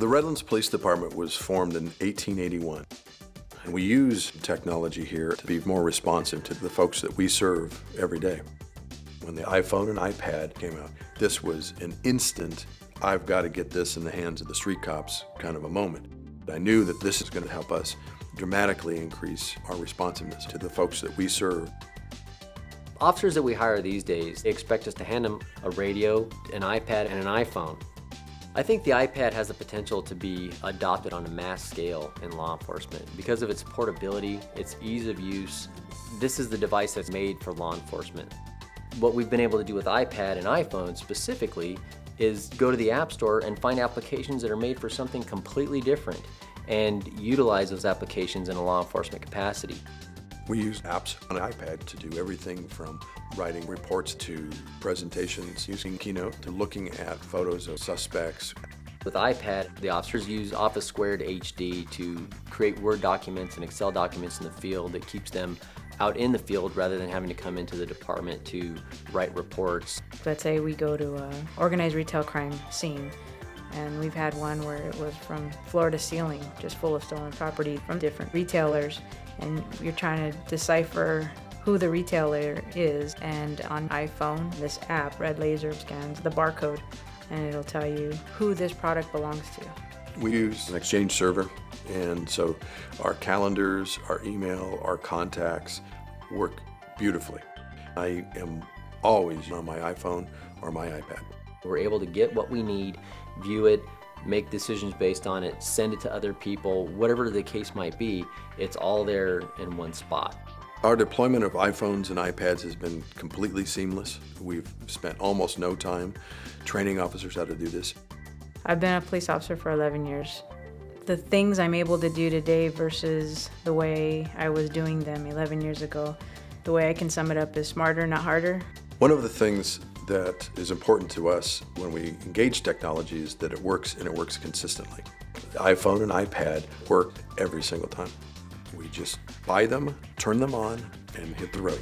The Redlands Police Department was formed in 1881. And we use technology here to be more responsive to the folks that we serve every day. When the iPhone and iPad came out, this was an instant, I've got to get this in the hands of the street cops kind of a moment. I knew that this is going to help us dramatically increase our responsiveness to the folks that we serve. Officers that we hire these days, they expect us to hand them a radio, an iPad, and an iPhone. I think the iPad has the potential to be adopted on a mass scale in law enforcement because of its portability, its ease of use. This is the device that's made for law enforcement. What we've been able to do with iPad and iPhone specifically is go to the App Store and find applications that are made for something completely different and utilize those applications in a law enforcement capacity. We use apps on an iPad to do everything from writing reports to presentations using Keynote to looking at photos of suspects. With iPad, the officers use Office Squared HD to create Word documents and Excel documents in the field that keeps them out in the field rather than having to come into the department to write reports. Let's say we go to a organized retail crime scene and we've had one where it was from floor to ceiling, just full of stolen property from different retailers, and you're trying to decipher who the retailer is. And on iPhone, this app, RedLaser, scans the barcode, and it'll tell you who this product belongs to. We use an Exchange server, and so our calendars, our email, our contacts work beautifully. I am always on my iPhone or my iPad. We're able to get what we need, view it, make decisions based on it, send it to other people, whatever the case might be, it's all there in one spot. Our deployment of iPhones and iPads has been completely seamless. We've spent almost no time training officers how to do this. I've been a police officer for 11 years. The things I'm able to do today versus the way I was doing them 11 years ago, the way I can sum it up is smarter, not harder. One of the things that is important to us when we engage technology is that it works and it works consistently. The iPhone and iPad work every single time. We just buy them, turn them on, and hit the road.